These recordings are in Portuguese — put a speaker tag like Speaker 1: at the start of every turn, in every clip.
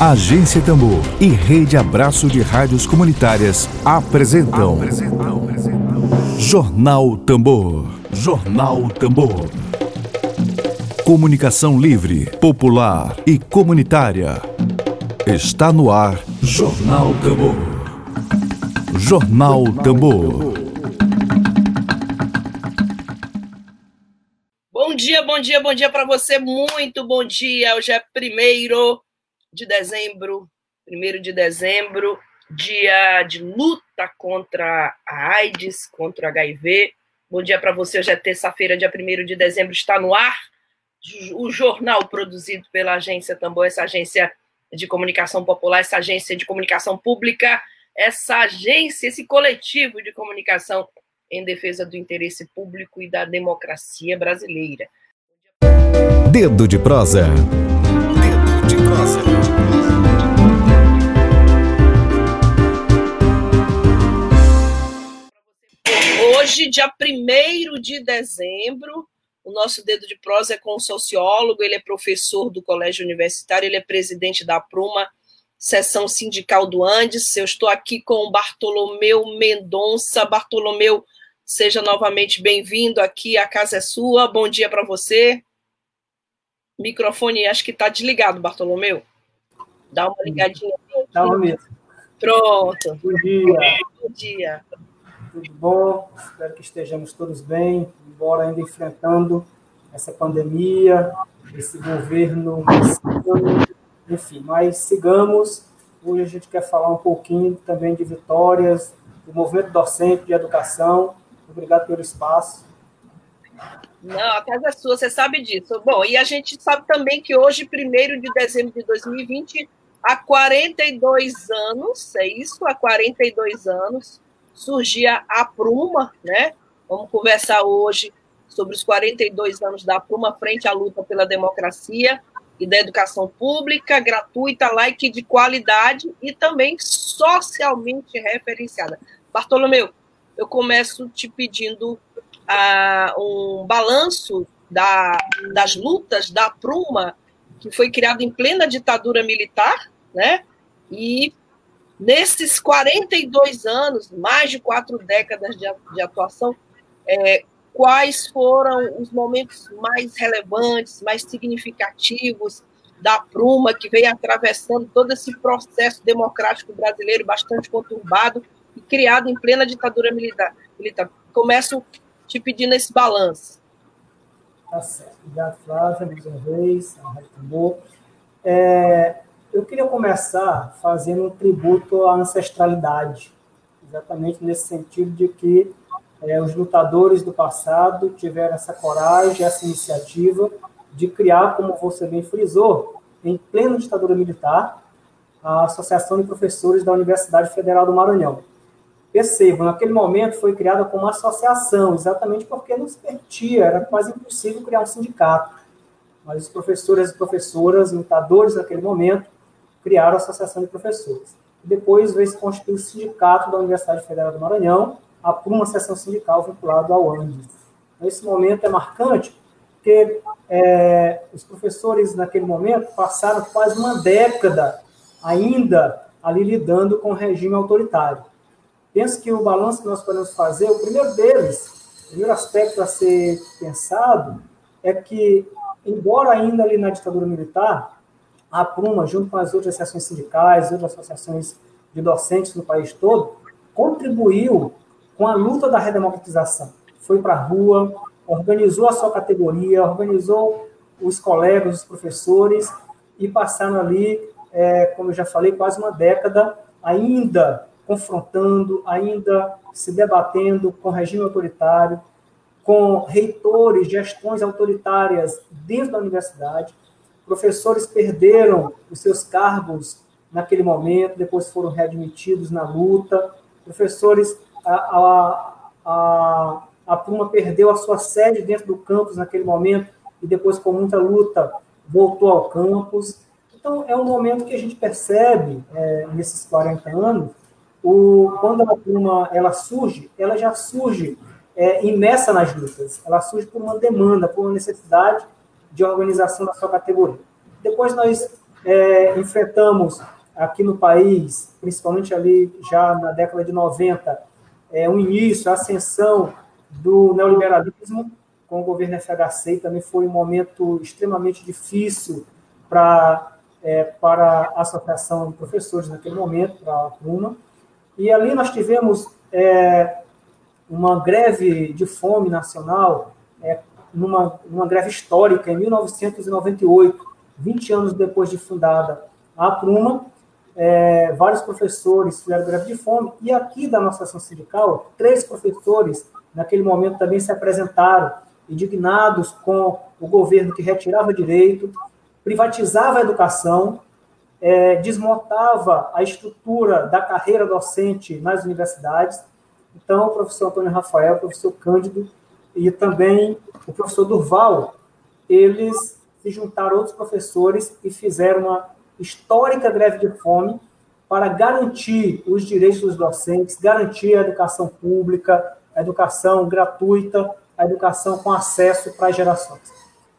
Speaker 1: Agência Tambor e Rede Abraço de Rádios Comunitárias apresentam, apresentam, apresentam. Jornal Tambor. Jornal Tambor. Comunicação livre, popular e comunitária. Está no ar Jornal Tambor. Jornal Tambor.
Speaker 2: Bom dia, bom dia, bom dia para você. Muito bom dia. Hoje é primeiro de dezembro, 1 de dezembro, dia de luta contra a AIDS, contra o HIV. Bom dia para você, hoje é terça-feira, dia 1 de dezembro, está no ar o jornal produzido pela agência Tambor, essa agência de comunicação popular, essa agência de comunicação pública, essa agência, esse coletivo de comunicação em defesa do interesse público e da democracia brasileira.
Speaker 1: Dedo de prosa. De prosa.
Speaker 2: Hoje, dia 1 de dezembro, o nosso dedo de prosa é com um sociólogo, ele é professor do Colégio Universitário, ele é presidente da Pruma, seção sindical do Andes. Eu estou aqui com o Bartolomeu Mendonça. Bartolomeu, seja novamente bem-vindo aqui, a casa é sua. Bom dia para você. Microfone, acho que está desligado, Bartolomeu. Dá uma ligadinha.
Speaker 3: Dá uma mesmo.
Speaker 2: Pronto.
Speaker 3: Bom dia.
Speaker 2: Bom dia
Speaker 3: tudo bom? Espero que estejamos todos bem, embora ainda enfrentando essa pandemia, esse governo, enfim, mas sigamos. Hoje a gente quer falar um pouquinho também de vitórias, do movimento docente de educação. Obrigado pelo espaço.
Speaker 2: Não, a casa é sua, você sabe disso. Bom, e a gente sabe também que hoje, 1 de dezembro de 2020, há 42 anos, é isso? Há 42 anos, surgia a Pruma, né? Vamos conversar hoje sobre os 42 anos da Pruma frente à luta pela democracia e da educação pública, gratuita, laica e de qualidade e também socialmente referenciada. Bartolomeu, eu começo te pedindo um balanço da, das lutas da Pruma, que foi criada em plena ditadura militar, né? E Nesses 42 anos, mais de quatro décadas de, de atuação, é, quais foram os momentos mais relevantes, mais significativos da Pruma, que veio atravessando todo esse processo democrático brasileiro bastante conturbado e criado em plena ditadura militar. Começo te pedindo esse balanço.
Speaker 3: Tá certo. Obrigado, Flávia, mais uma vez. É, eu queria começar fazendo um tributo à ancestralidade, exatamente nesse sentido de que é, os lutadores do passado tiveram essa coragem, essa iniciativa de criar, como você bem frisou, em plena ditadura militar, a Associação de Professores da Universidade Federal do Maranhão. Percebam, naquele momento foi criada como associação, exatamente porque não se permitia, era quase impossível criar um sindicato. Mas os professores e professoras, lutadores naquele momento, criaram a Associação de Professores. Depois veio se constituir o Sindicato da Universidade Federal do Maranhão, por uma seção sindical vinculada ao ANDES. Esse momento é marcante porque é, os professores, naquele momento, passaram quase uma década ainda ali lidando com o regime autoritário. Penso que o balanço que nós podemos fazer, o primeiro deles, o primeiro aspecto a ser pensado, é que, embora ainda ali na ditadura militar, a Pruma, junto com as outras associações sindicais, outras associações de docentes no país todo, contribuiu com a luta da redemocratização. Foi para a rua, organizou a sua categoria, organizou os colegas, os professores, e passaram ali, é, como eu já falei, quase uma década, ainda confrontando, ainda se debatendo com regime autoritário, com reitores, gestões autoritárias dentro da universidade, Professores perderam os seus cargos naquele momento, depois foram readmitidos na luta. Professores, a, a, a, a Puma perdeu a sua sede dentro do campus naquele momento e depois, com muita luta, voltou ao campus. Então, é um momento que a gente percebe, é, nesses 40 anos, o, quando a Puma ela surge, ela já surge é, imersa nas lutas. Ela surge por uma demanda, por uma necessidade de organização da sua categoria. Depois nós é, enfrentamos aqui no país, principalmente ali já na década de 90, é, um início, a ascensão do neoliberalismo com o governo FHC, também foi um momento extremamente difícil para é, para a Associação de Professores naquele momento, para a Pruma. E ali nós tivemos é, uma greve de fome nacional, é, numa, numa greve histórica, em 1998, 20 anos depois de fundada a Pruma, é, vários professores fizeram greve de fome, e aqui da nossa ação sindical, três professores, naquele momento, também se apresentaram, indignados com o governo que retirava direito, privatizava a educação, é, desmontava a estrutura da carreira docente nas universidades. Então, o professor Antônio Rafael, o professor Cândido e também o professor Durval, eles se juntaram outros professores e fizeram uma histórica greve de fome para garantir os direitos dos docentes, garantir a educação pública, a educação gratuita, a educação com acesso para as gerações.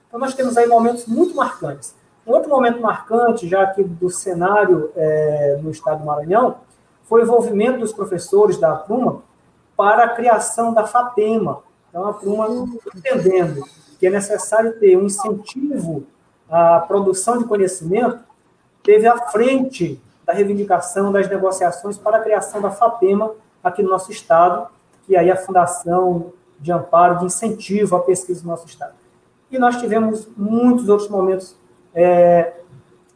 Speaker 3: Então, nós temos aí momentos muito marcantes. Um outro momento marcante, já aqui do cenário é, no estado do Maranhão, foi o envolvimento dos professores da Pruma para a criação da FAPEMA. Então, a Pruma entendendo que é necessário ter um incentivo à produção de conhecimento, teve à frente da reivindicação das negociações para a criação da FAPEMA aqui no nosso estado, que é aí a Fundação de Amparo, de Incentivo à Pesquisa do nosso estado. E nós tivemos muitos outros momentos é,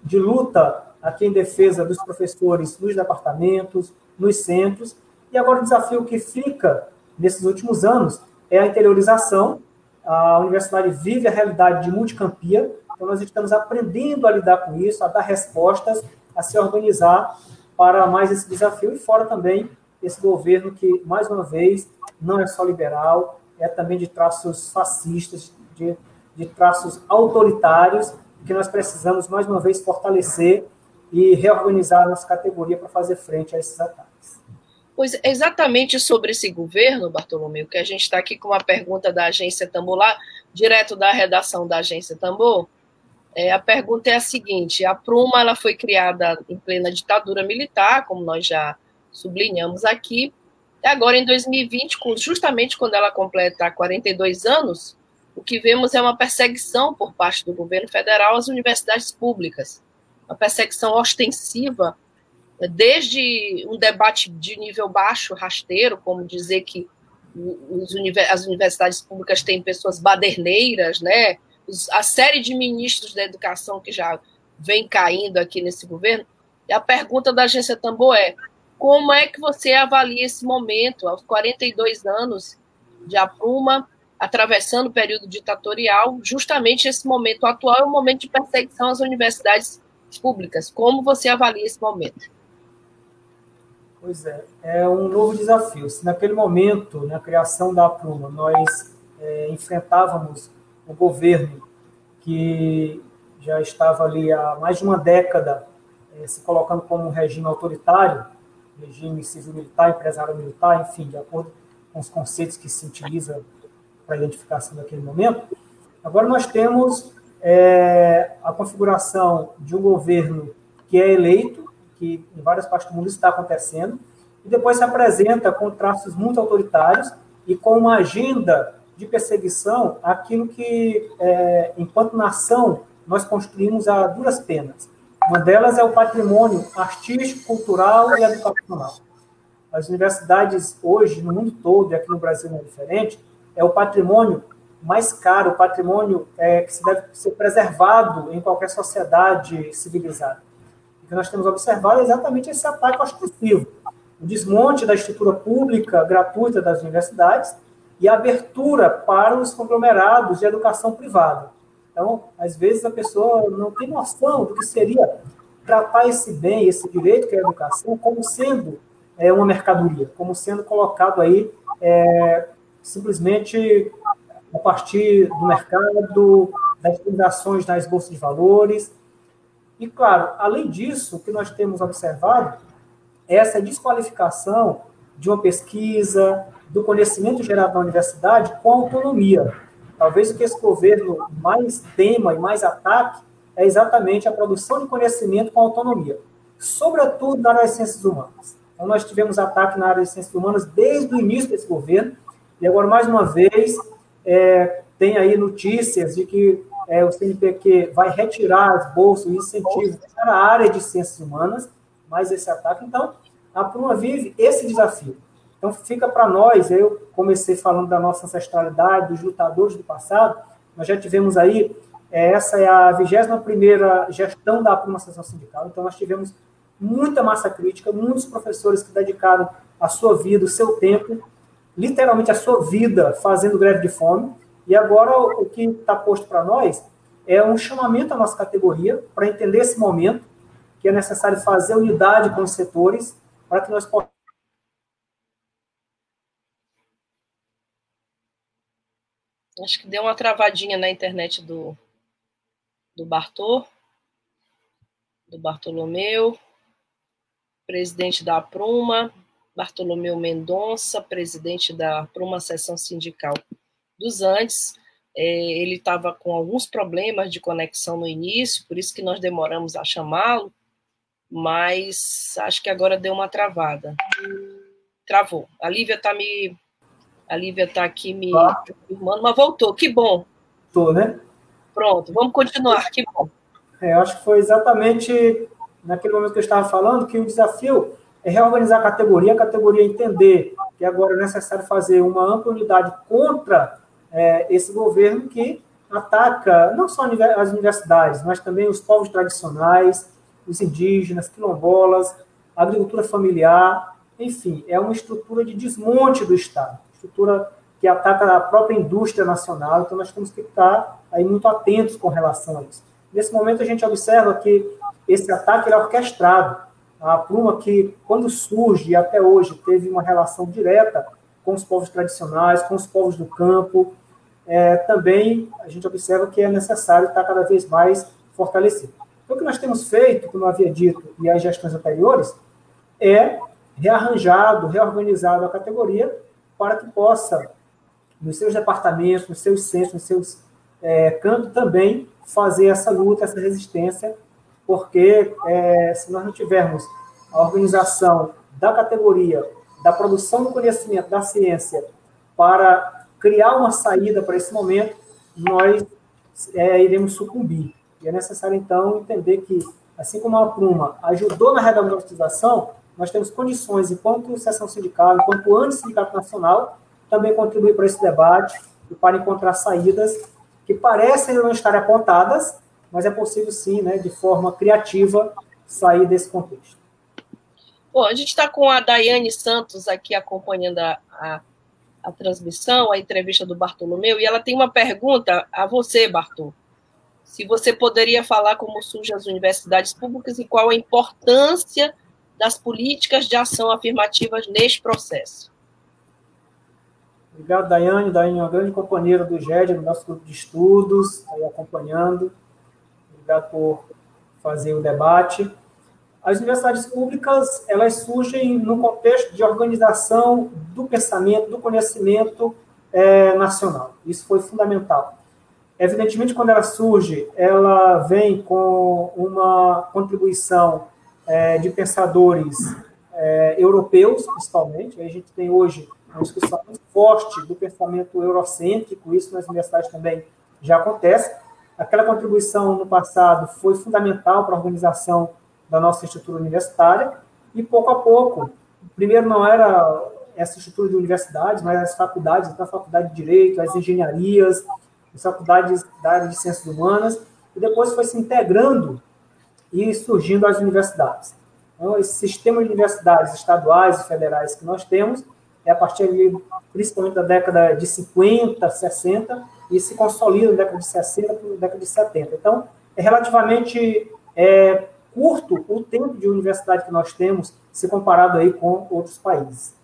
Speaker 3: de luta aqui em defesa dos professores nos departamentos, nos centros, e agora o desafio que fica nesses últimos anos é a interiorização. A universidade vive a realidade de multicampia, então nós estamos aprendendo a lidar com isso, a dar respostas, a se organizar para mais esse desafio, e fora também esse governo que, mais uma vez, não é só liberal, é também de traços fascistas, de, de traços autoritários, que nós precisamos, mais uma vez, fortalecer e reorganizar a nossa categoria para fazer frente a esses ataques.
Speaker 2: Pois exatamente sobre esse governo, Bartolomeu, que a gente está aqui com uma pergunta da agência Tambor lá, direto da redação da agência Tambor. É, a pergunta é a seguinte: a Pruma ela foi criada em plena ditadura militar, como nós já sublinhamos aqui, e agora em 2020, justamente quando ela completa 42 anos, o que vemos é uma perseguição por parte do governo federal às universidades públicas, uma perseguição ostensiva, desde um debate de nível baixo, rasteiro, como dizer que as universidades públicas têm pessoas baderneiras, né? a série de ministros da educação que já vem caindo aqui nesse governo. E a pergunta da agência Tambor é: como é que você avalia esse momento, aos 42 anos de Apruma, atravessando o período ditatorial, justamente esse momento atual é um momento de perseguição às universidades públicas. Como você avalia esse momento?
Speaker 3: Pois é, é um novo desafio. Se naquele momento, na criação da Pruma, nós é, enfrentávamos o governo que já estava ali há mais de uma década é, se colocando como um regime autoritário, regime civil-militar, empresário-militar, enfim, de acordo com os conceitos que se utiliza para identificação daquele momento. Agora nós temos é, a configuração de um governo que é eleito, que em várias partes do mundo está acontecendo, e depois se apresenta com traços muito autoritários e com uma agenda de perseguição aquilo que, é, enquanto nação, nós construímos a duras penas. Uma delas é o patrimônio artístico, cultural e educacional. As universidades hoje, no mundo todo, e aqui no Brasil não é diferente, é o patrimônio mais caro, o patrimônio é, que se deve ser preservado em qualquer sociedade civilizada. O que nós temos observado é exatamente esse ataque ostensivo, o desmonte da estrutura pública gratuita das universidades e a abertura para os conglomerados de educação privada. Então, às vezes a pessoa não tem noção do que seria tratar esse bem, esse direito que é a educação, como sendo é, uma mercadoria, como sendo colocado aí é, simplesmente a partir do mercado, das transações nas bolsas de valores. E, claro, além disso, o que nós temos observado é essa desqualificação de uma pesquisa, do conhecimento gerado na universidade com autonomia. Talvez o que esse governo mais tema e mais ataque é exatamente a produção de conhecimento com autonomia, sobretudo na área das ciências humanas. Então, nós tivemos ataque na área das ciências humanas desde o início desse governo, e agora, mais uma vez, é, tem aí notícias de que é, o CNPq vai retirar as bolsas, e incentivos para a área de ciências humanas, mais esse ataque. Então, a Pruma vive esse desafio. Então, fica para nós, eu comecei falando da nossa ancestralidade, dos lutadores do passado, nós já tivemos aí, é, essa é a 21ª gestão da Pruma Associação Sindical, então nós tivemos muita massa crítica, muitos professores que dedicaram a sua vida, o seu tempo, literalmente a sua vida fazendo greve de fome, e agora o que está posto para nós é um chamamento à nossa categoria para entender esse momento, que é necessário fazer unidade com os setores para que nós possamos.
Speaker 2: Acho que deu uma travadinha na internet do, do Bartô, do Bartolomeu, presidente da Pruma, Bartolomeu Mendonça, presidente da Pruma Seção Sindical dos Andes. É, ele estava com alguns problemas de conexão no início, por isso que nós demoramos a chamá-lo, mas acho que agora deu uma travada. Travou. A Lívia está me. A Lívia está aqui me ah. confirmando, mas voltou. Que bom.
Speaker 3: Estou, né?
Speaker 2: Pronto, vamos continuar. Que bom.
Speaker 3: É, acho que foi exatamente naquele momento que eu estava falando que o desafio é reorganizar a categoria, a categoria entender que agora é necessário fazer uma ampla unidade contra é, esse governo que ataca não só as universidades, mas também os povos tradicionais, os indígenas, quilombolas, agricultura familiar, enfim, é uma estrutura de desmonte do Estado, estrutura que ataca a própria indústria nacional, então nós temos que estar aí muito atentos com relação a isso. Nesse momento a gente observa que esse ataque é orquestrado. A Pluma, que quando surge até hoje teve uma relação direta com os povos tradicionais, com os povos do campo, é, também a gente observa que é necessário estar cada vez mais fortalecido. Então, o que nós temos feito, como eu havia dito, e as gestões anteriores, é rearranjado, reorganizado a categoria para que possa, nos seus departamentos, nos seus centros, nos seus é, campos, também fazer essa luta, essa resistência, porque é, se nós não tivermos a organização da categoria, da produção do conhecimento, da ciência, para criar uma saída para esse momento, nós é, iremos sucumbir. E é necessário, então, entender que, assim como a Pluma ajudou na redemocratização, nós temos condições, enquanto seção sindical, enquanto anti-sindicato nacional, também contribuir para esse debate e para encontrar saídas que parecem não estar apontadas, mas é possível sim, né, de forma criativa, sair desse contexto.
Speaker 2: Bom, a gente está com a Daiane Santos aqui acompanhando a, a a transmissão, a entrevista do Bartolomeu, e ela tem uma pergunta a você, Bartol. Se você poderia falar como surgem as universidades públicas e qual a importância das políticas de ação afirmativas neste processo.
Speaker 3: Obrigado, Daiane. Daiane é uma grande companheira do GED, no nosso grupo de estudos, aí acompanhando. Obrigado por fazer o debate. As universidades públicas, elas surgem no contexto de organização do pensamento, do conhecimento é, nacional. Isso foi fundamental. Evidentemente, quando ela surge, ela vem com uma contribuição é, de pensadores é, europeus, principalmente. A gente tem hoje uma discussão muito forte do pensamento eurocêntrico, isso nas universidades também já acontece. Aquela contribuição no passado foi fundamental para a organização da nossa estrutura universitária, e pouco a pouco, primeiro não era essa estrutura de universidades, mas as faculdades, então a faculdade de Direito, as engenharias, as faculdades da área de Ciências Humanas, e depois foi se integrando e surgindo as universidades. Então, esse sistema de universidades estaduais e federais que nós temos é a partir, principalmente da década de 50, 60, e se consolida na década de 60 para década de 70. Então, é relativamente é, curto o tempo de universidade que nós temos, se comparado aí com outros países.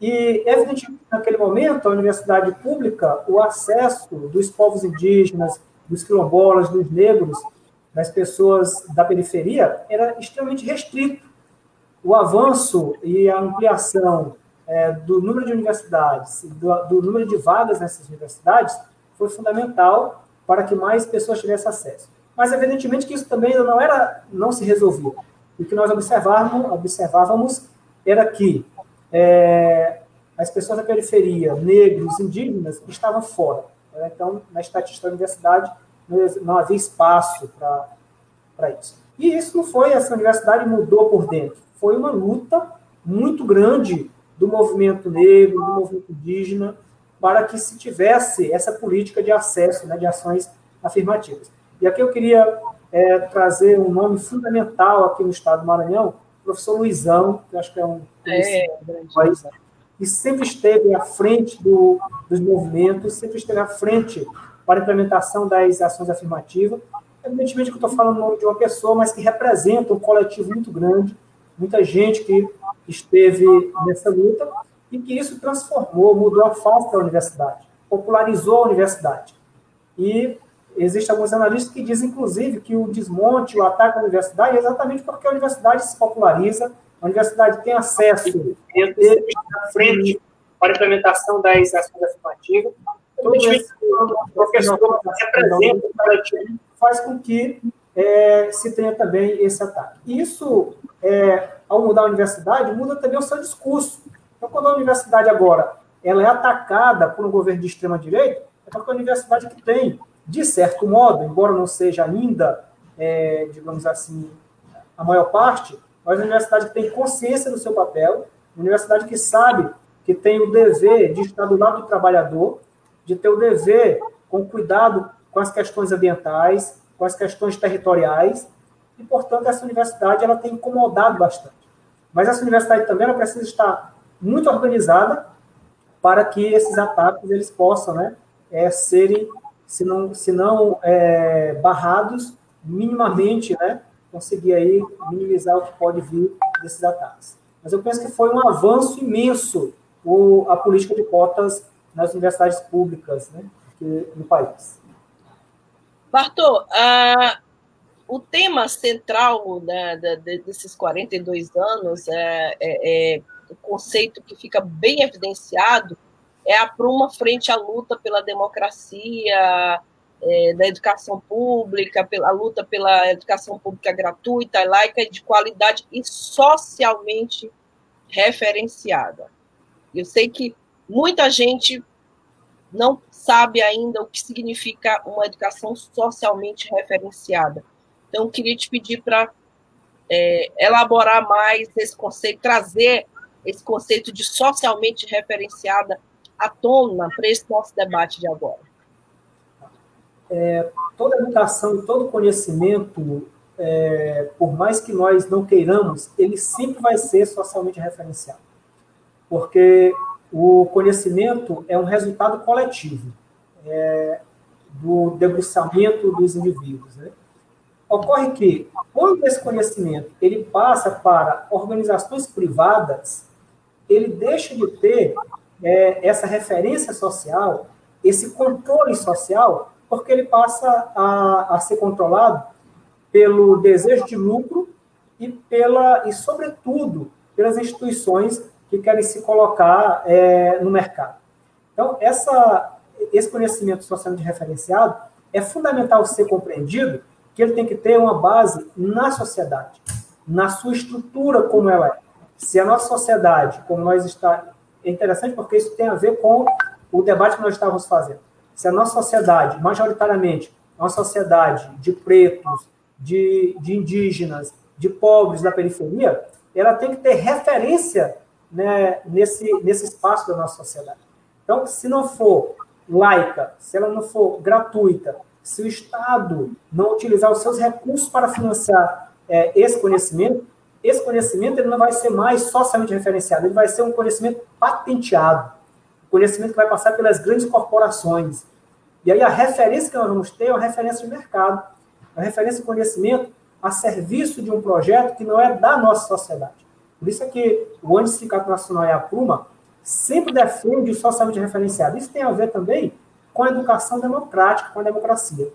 Speaker 3: E, evidentemente, naquele momento, a universidade pública, o acesso dos povos indígenas, dos quilombolas, dos negros, das pessoas da periferia, era extremamente restrito. O avanço e a ampliação é, do número de universidades, do, do número de vagas nessas universidades, foi fundamental para que mais pessoas tivessem acesso. mas evidentemente que isso também não era, não se resolvia. O que nós observávamos, observávamos era que é, as pessoas da periferia, negros, indígenas, estavam fora. Né? Então, na estatística da universidade, não havia espaço para isso. E isso não foi, essa universidade mudou por dentro. Foi uma luta muito grande do movimento negro, do movimento indígena, para que se tivesse essa política de acesso, né, de ações afirmativas. E aqui eu queria é, trazer um nome fundamental aqui no estado do Maranhão, o professor Luizão, que acho que é um é, país, que sempre esteve à frente do, dos movimentos, sempre esteve à frente para a implementação das ações afirmativas. Evidentemente que eu estou falando o nome de uma pessoa, mas que representa um coletivo muito grande, muita gente que esteve nessa luta e que isso transformou, mudou a face da universidade, popularizou a universidade. E existem alguns analistas que dizem, inclusive, que o desmonte, o ataque à universidade é exatamente porque a universidade se populariza, a universidade tem acesso à frente para a implementação das ações afirmativas. Todo esse professor representa o faz com que é, se tenha também esse ataque. Isso, é, ao mudar a universidade, muda também o seu discurso. Então, quando a universidade agora ela é atacada por um governo de extrema-direita, é porque a universidade que tem, de certo modo, embora não seja ainda, é, digamos assim, a maior parte, mas a universidade que tem consciência do seu papel, uma universidade que sabe que tem o dever de estar do lado do trabalhador, de ter o dever com cuidado com as questões ambientais, com as questões territoriais, e, portanto, essa universidade ela tem incomodado bastante. Mas essa universidade também ela precisa estar muito organizada para que esses ataques eles possam né, é, serem, se não, se não é, barrados, minimamente, né, conseguir aí minimizar o que pode vir desses ataques. Mas eu penso que foi um avanço imenso o, a política de cotas nas universidades públicas né, no país.
Speaker 2: Bartô, uh, o tema central né, desses 42 anos, é, é, é, o conceito que fica bem evidenciado, é a Pruma frente à luta pela democracia, é, da educação pública, pela luta pela educação pública gratuita, laica de qualidade e socialmente referenciada. Eu sei que muita gente não sabe ainda o que significa uma educação socialmente referenciada. Então, eu queria te pedir para é, elaborar mais esse conceito, trazer esse conceito de socialmente referenciada à tona para esse nosso debate de agora.
Speaker 3: É, toda educação, todo conhecimento, é, por mais que nós não queiramos, ele sempre vai ser socialmente referenciado. Porque o conhecimento é um resultado coletivo é, do debruçamento dos indivíduos. Né? Ocorre que, quando esse conhecimento ele passa para organizações privadas, ele deixa de ter é, essa referência social, esse controle social, porque ele passa a, a ser controlado pelo desejo de lucro e pela e sobretudo pelas instituições que querem se colocar é, no mercado. Então, essa, esse conhecimento socialmente referenciado é fundamental ser compreendido que ele tem que ter uma base na sociedade, na sua estrutura como ela é. Se a nossa sociedade, como nós está, é interessante porque isso tem a ver com o debate que nós estávamos fazendo. Se a nossa sociedade, majoritariamente, é uma sociedade de pretos, de, de indígenas, de pobres da periferia, ela tem que ter referência né, nesse, nesse espaço da nossa sociedade. Então, se não for laica, se ela não for gratuita, se o Estado não utilizar os seus recursos para financiar é, esse conhecimento, esse conhecimento ele não vai ser mais socialmente referenciado, ele vai ser um conhecimento patenteado, conhecimento que vai passar pelas grandes corporações. E aí a referência que nós vamos ter é uma referência de mercado, uma referência de conhecimento a serviço de um projeto que não é da nossa sociedade. Por isso é que o Anti-Sindicato Nacional e a Pruma sempre defende o socialmente referenciado. Isso tem a ver também com a educação democrática, com a democracia.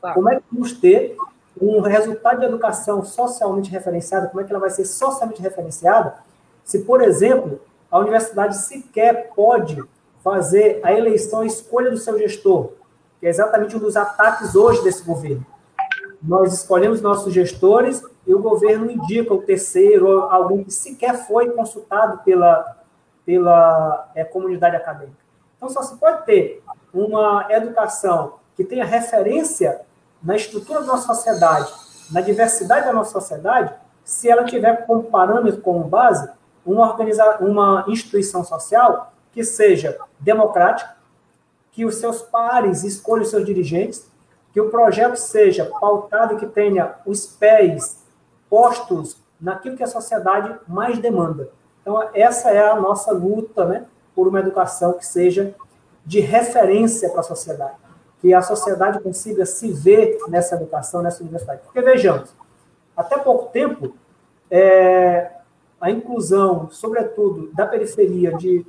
Speaker 3: Claro. Como é que vamos ter um resultado de educação socialmente referenciada, como é que ela vai ser socialmente referenciada, se, por exemplo, a universidade sequer pode fazer a eleição, a escolha do seu gestor, que é exatamente um dos ataques hoje desse governo. nós escolhemos nossos gestores e o governo indica o terceiro, alguém que sequer foi consultado pela, pela é, comunidade acadêmica. Então, só se pode ter uma educação que tenha referência na estrutura da nossa sociedade, na diversidade da nossa sociedade, se ela tiver como parâmetro, como base, uma, organiza uma instituição social que seja democrática, que os seus pares escolham os seus dirigentes, que o projeto seja pautado que tenha os pés postos naquilo que a sociedade mais demanda. Então, essa é a nossa luta né, por uma educação que seja de referência para a sociedade, que a sociedade consiga se ver nessa educação, nessa universidade. Porque, vejamos, até pouco tempo, é, a inclusão, sobretudo, da periferia de,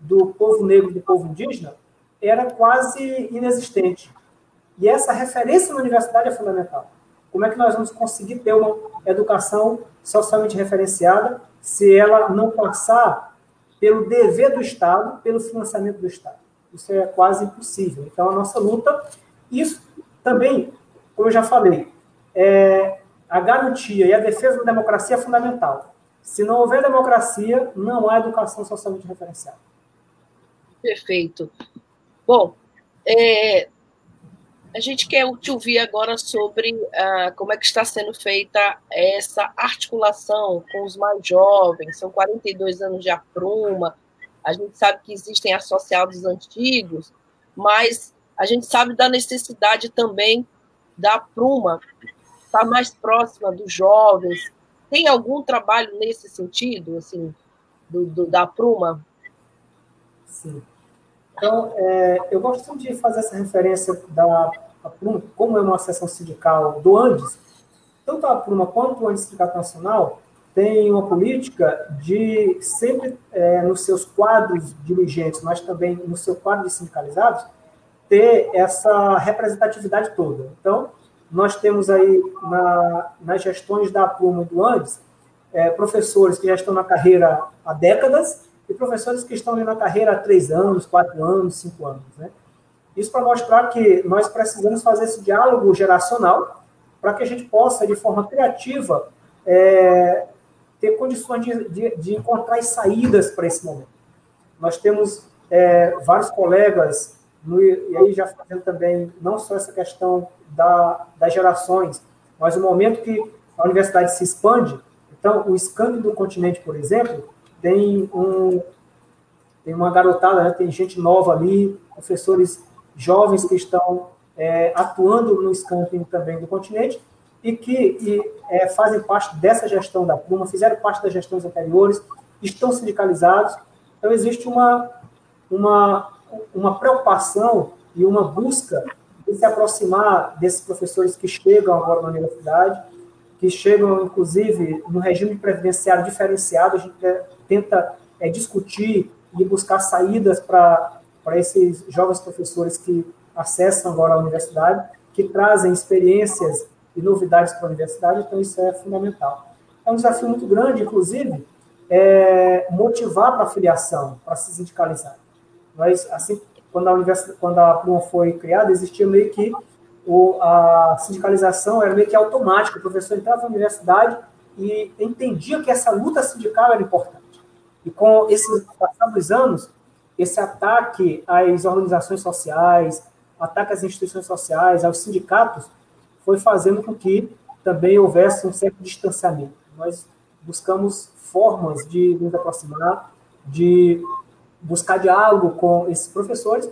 Speaker 3: do povo negro e do povo indígena era quase inexistente. E essa referência na universidade é fundamental. Como é que nós vamos conseguir ter uma educação socialmente referenciada se ela não passar pelo dever do Estado, pelo financiamento do Estado? Isso é quase impossível. Então, a nossa luta, isso também, como eu já falei, é, a garantia e a defesa da democracia é fundamental. Se não houver democracia, não há educação socialmente referenciada.
Speaker 2: Perfeito. Bom, é, a gente quer te ouvir agora sobre uh, como é que está sendo feita essa articulação com os mais jovens. São 42 anos de apruma. A gente sabe que existem associados antigos, mas a gente sabe da necessidade também da Pruma estar mais próxima dos jovens. Tem algum trabalho nesse sentido, assim, do, do da Pruma?
Speaker 3: Sim. Então, é, eu gosto de fazer essa referência da Pruma, como é uma seção sindical do Andes, tanto a Pruma quanto o Andes Sindicato Nacional tem uma política de sempre, é, nos seus quadros dirigentes, mas também no seu quadro de sindicalizados, ter essa representatividade toda. Então, nós temos aí na, nas gestões da Pruma e do Andes, é, professores que já estão na carreira há décadas e professores que estão ali na carreira há três anos, quatro anos, cinco anos. Né? Isso para mostrar que nós precisamos fazer esse diálogo geracional para que a gente possa, de forma criativa, é, ter condições de, de, de, encontrar saídas para esse momento. Nós temos é, vários colegas, no, e aí já fazendo também não só essa questão da, das gerações, mas o momento que a universidade se expande, então o escândalo do continente, por exemplo, tem, um, tem uma garotada, né, tem gente nova ali, professores jovens que estão é, atuando no escândalo também do continente e que e, é, fazem parte dessa gestão da Pluma, fizeram parte das gestões anteriores, estão sindicalizados. Então, existe uma, uma, uma preocupação e uma busca de se aproximar desses professores que chegam agora na universidade, que chegam, inclusive, no regime previdenciário diferenciado, a gente tenta é, discutir e buscar saídas para esses jovens professores que acessam agora a universidade, que trazem experiências e novidades para a universidade, então isso é fundamental. É um desafio muito grande, inclusive, é, motivar para a filiação, para se sindicalizar. Mas, assim, quando a, universidade, quando a Pluma foi criada, existia meio que o, a sindicalização era meio que automática, o professor entrava na universidade e entendia que essa luta sindical era importante. E com esses passados anos, esse ataque às organizações sociais, ataque às instituições sociais, aos sindicatos, foi fazendo com que também houvesse um certo distanciamento. Nós buscamos formas de nos aproximar, de buscar diálogo com esses professores,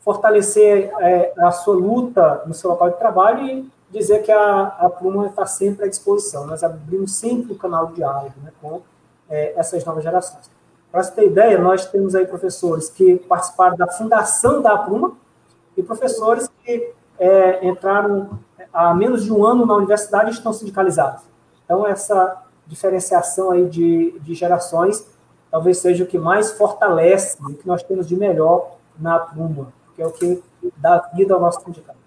Speaker 3: fortalecer é, a sua luta no seu local de trabalho e dizer que a, a Pluma está sempre à disposição. Nós abrimos sempre o canal de diálogo né, com é, essas novas gerações. Para você ter ideia, nós temos aí professores que participaram da fundação da Pluma e professores que é, entraram há menos de um ano na universidade estão sindicalizados. Então, essa diferenciação aí de, de gerações talvez seja o que mais fortalece o que nós temos de melhor na Pluma, que é o que dá vida ao nosso sindicato.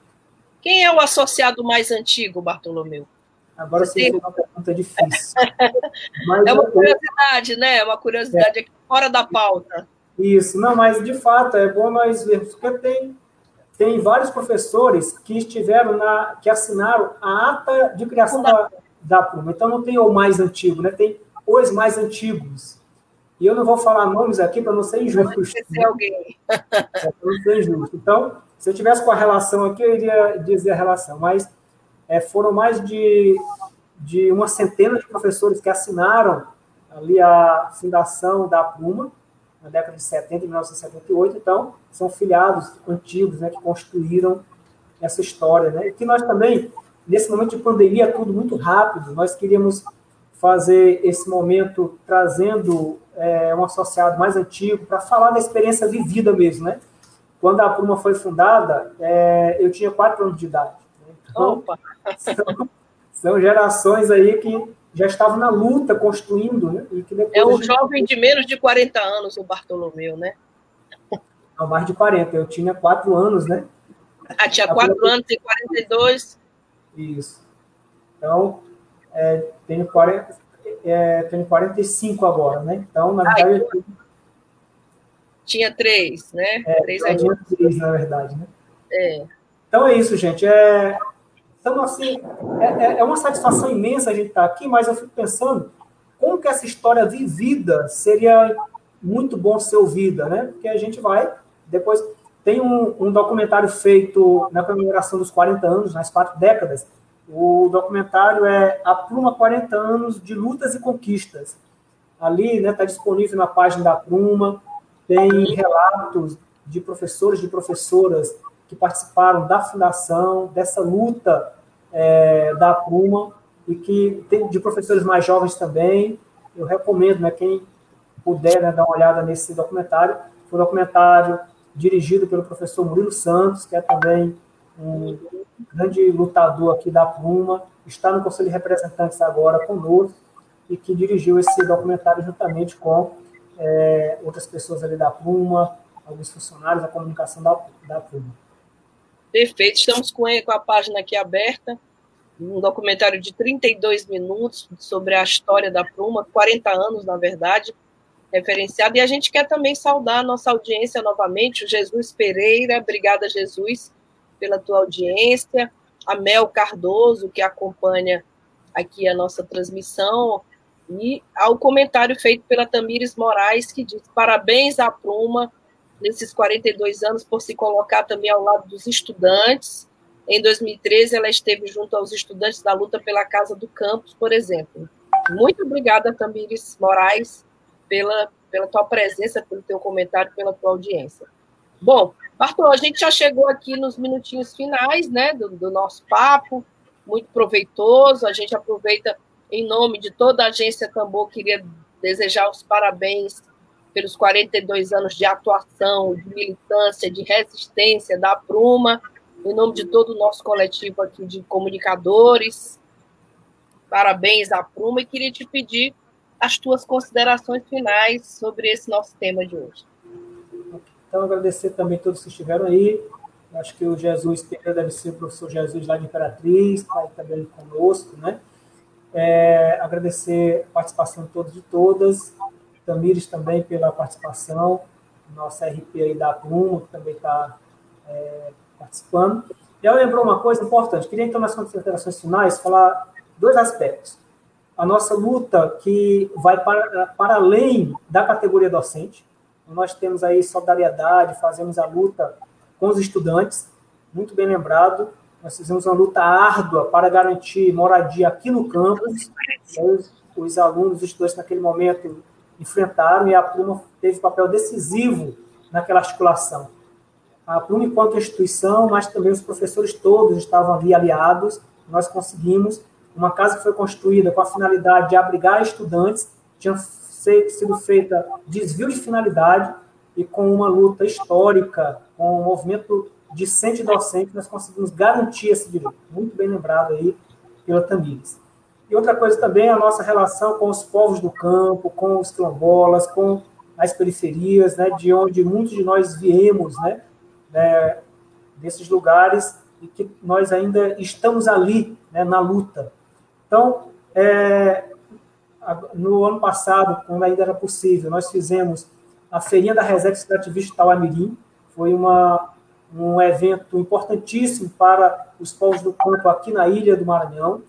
Speaker 2: Quem é o associado mais antigo, Bartolomeu?
Speaker 3: Agora sim, é uma pergunta difícil.
Speaker 2: É uma curiosidade, né? É uma curiosidade é. aqui fora da pauta.
Speaker 3: Isso, não, mas de fato é bom nós vermos, porque tem, tem vários professores que estiveram na, que assinaram a ata de criação da, da Puma. Então não tem o mais antigo, né? Tem os mais antigos. E eu não vou falar nomes aqui para não ser injusto. Não alguém. para não ser injusto. Então, se eu tivesse com a relação aqui, eu iria dizer a relação. Mas é, foram mais de, de uma centena de professores que assinaram ali a fundação da Puma na década de 70, 1978. Então, são filiados antigos né, que construíram essa história. Né? E que nós também, nesse momento de pandemia, tudo muito rápido, nós queríamos fazer esse momento trazendo é, um associado mais antigo para falar da experiência vivida mesmo, né? Quando a Pruma foi fundada, é, eu tinha quatro anos de idade. Né? Então, são, são, gerações aí que já estavam na luta, construindo, né? E que
Speaker 2: é um gente... jovem de menos de 40 anos, o Bartolomeu, né?
Speaker 3: Não, mais de 40. Eu tinha quatro anos, né?
Speaker 2: Ah, tinha quatro anos, tem 42.
Speaker 3: Isso. Então, é, tenho, 40, é, tenho 45 agora, né? Então, na verdade. eu...
Speaker 2: Tinha três, né?
Speaker 3: É,
Speaker 2: três
Speaker 3: tinha três, na verdade, né?
Speaker 2: É.
Speaker 3: Então é isso, gente. É, então, assim, é, é, é uma satisfação imensa a gente estar aqui, mas eu fico pensando como que essa história vivida seria muito bom ser ouvida, né? Porque a gente vai, depois, tem um, um documentário feito na comemoração dos 40 anos, nas quatro décadas, o documentário é A Pluma 40 anos de lutas e conquistas. Ali está né, tá disponível na página da Pluma, tem relatos de professores e professoras que participaram da fundação, dessa luta é, da Pluma, e que tem de professores mais jovens também. Eu recomendo, né, quem puder né, dar uma olhada nesse documentário. Foi um documentário dirigido pelo professor Murilo Santos, que é também um grande lutador aqui da Pluma, está no Conselho de Representantes agora conosco e que dirigiu esse documentário juntamente com é, outras pessoas ali da Pluma, alguns funcionários da comunicação da, da.
Speaker 2: Perfeito, estamos com a página aqui aberta, um documentário de 32 minutos sobre a história da Pluma, 40 anos, na verdade, referenciado, e a gente quer também saudar a nossa audiência novamente, o Jesus Pereira, obrigada Jesus, pela tua audiência, a Mel Cardoso, que acompanha aqui a nossa transmissão, e ao comentário feito pela Tamires Moraes, que diz: parabéns à Pruma nesses 42 anos por se colocar também ao lado dos estudantes. Em 2013, ela esteve junto aos estudantes da luta pela Casa do Campus, por exemplo. Muito obrigada, Tamires Moraes, pela, pela tua presença, pelo teu comentário, pela tua audiência. Bom, Bartô, a gente já chegou aqui nos minutinhos finais né, do, do nosso papo, muito proveitoso. A gente aproveita, em nome de toda a agência Tambor, queria desejar os parabéns pelos 42 anos de atuação, de militância, de resistência da Pruma, em nome de todo o nosso coletivo aqui de comunicadores. Parabéns à Pruma e queria te pedir as tuas considerações finais sobre esse nosso tema de hoje.
Speaker 3: Então, agradecer também a todos que estiveram aí. Acho que o Jesus Pereira deve ser o professor Jesus lá de Imperatriz, está aí também conosco, né? É, agradecer a participação de todos e todas. Tamires também pela participação. Nossa RP aí da Plumo também está é, participando. E ela lembrou uma coisa importante. Queria, então, nas considerações finais, falar dois aspectos. A nossa luta que vai para, para além da categoria docente, nós temos aí solidariedade, fazemos a luta com os estudantes, muito bem lembrado. Nós fizemos uma luta árdua para garantir moradia aqui no campus. Os, os alunos, os estudantes naquele momento enfrentaram e a Pluma teve papel decisivo naquela articulação. A Pluma enquanto instituição, mas também os professores todos estavam ali aliados. Nós conseguimos uma casa que foi construída com a finalidade de abrigar estudantes, tinha sido feita desvio de finalidade e com uma luta histórica, com um movimento discente e docente, nós conseguimos garantir esse direito. Muito bem lembrado aí pela Tamires. E outra coisa também a nossa relação com os povos do campo, com os quilombolas, com as periferias, né, de onde muitos de nós viemos, né, né, desses lugares e que nós ainda estamos ali, né, na luta. Então, é, no ano passado, quando ainda era possível, nós fizemos a feirinha da Reserva Extrativista Tauamirim. Foi uma, um evento importantíssimo para os povos do campo aqui na ilha do Maranhão.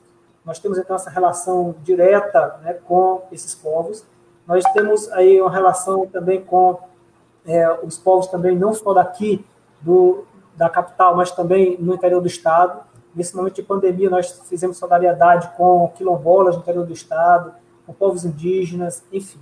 Speaker 3: Nós temos então essa relação direta né, com esses povos. Nós temos aí uma relação também com é, os povos também não só daqui do, da capital, mas também no interior do estado. Nesse momento de pandemia, nós fizemos solidariedade com quilombolas no interior do estado, com povos indígenas, enfim.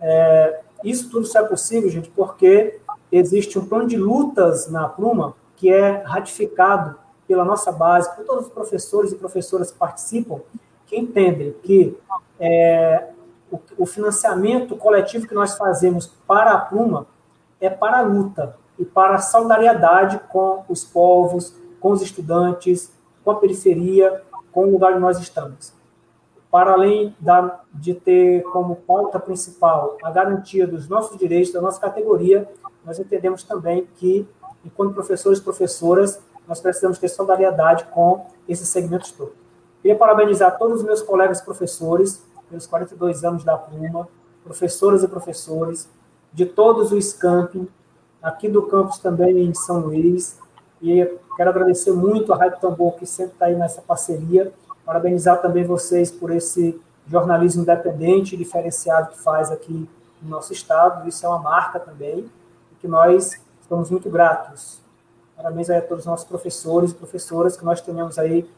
Speaker 3: É, isso tudo só é possível, gente, porque existe um plano de lutas na Pluma que é ratificado pela nossa base, por todos os professores e professoras que participam, que entendem que é, o, o, financiamento coletivo que nós fazemos para a Pluma é para a luta e para a solidariedade com os povos, com os estudantes, com a periferia, com o lugar onde nós estamos para além da, de ter como pauta principal a garantia dos nossos direitos, da nossa categoria, nós entendemos também que, enquanto professores e professoras, nós precisamos ter solidariedade com esses segmentos todos. Queria parabenizar todos os meus colegas professores pelos 42 anos da Pluma, professoras e professores, de todos os camping, aqui do campus também em São Luís, e quero agradecer muito a Rádio Tambor, que sempre está aí nessa parceria, Parabenizar também vocês por esse jornalismo independente e diferenciado que faz aqui no nosso estado. Isso é uma marca também, e que nós estamos muito gratos. Parabéns aí a todos os nossos professores e professoras, que nós tenhamos aí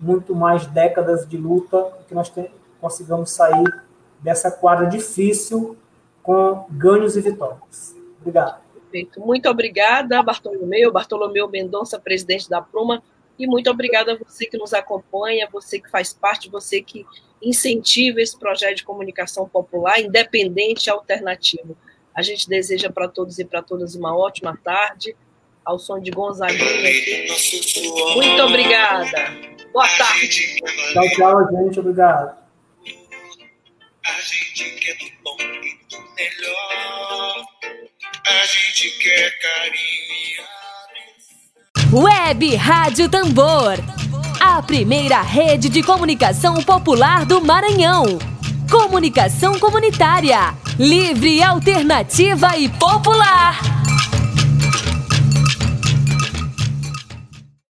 Speaker 3: muito mais décadas de luta, que nós consigamos sair dessa quadra difícil com ganhos e vitórias. Obrigado.
Speaker 2: Perfeito. Muito obrigada, Bartolomeu, Bartolomeu Mendonça, presidente da Pruma. E muito obrigada a você que nos acompanha, você que faz parte, você que incentiva esse projeto de comunicação popular, independente e alternativo. A gente deseja para todos e para todas uma ótima tarde, ao som de Gonzaguinha aqui. Muito obrigada. Boa tarde.
Speaker 3: Tchau, tchau, gente. Obrigado.
Speaker 4: A gente quer do bom e do melhor. A gente quer carinho
Speaker 5: Web Rádio Tambor. A primeira rede de comunicação popular do Maranhão. Comunicação comunitária. Livre, alternativa e popular.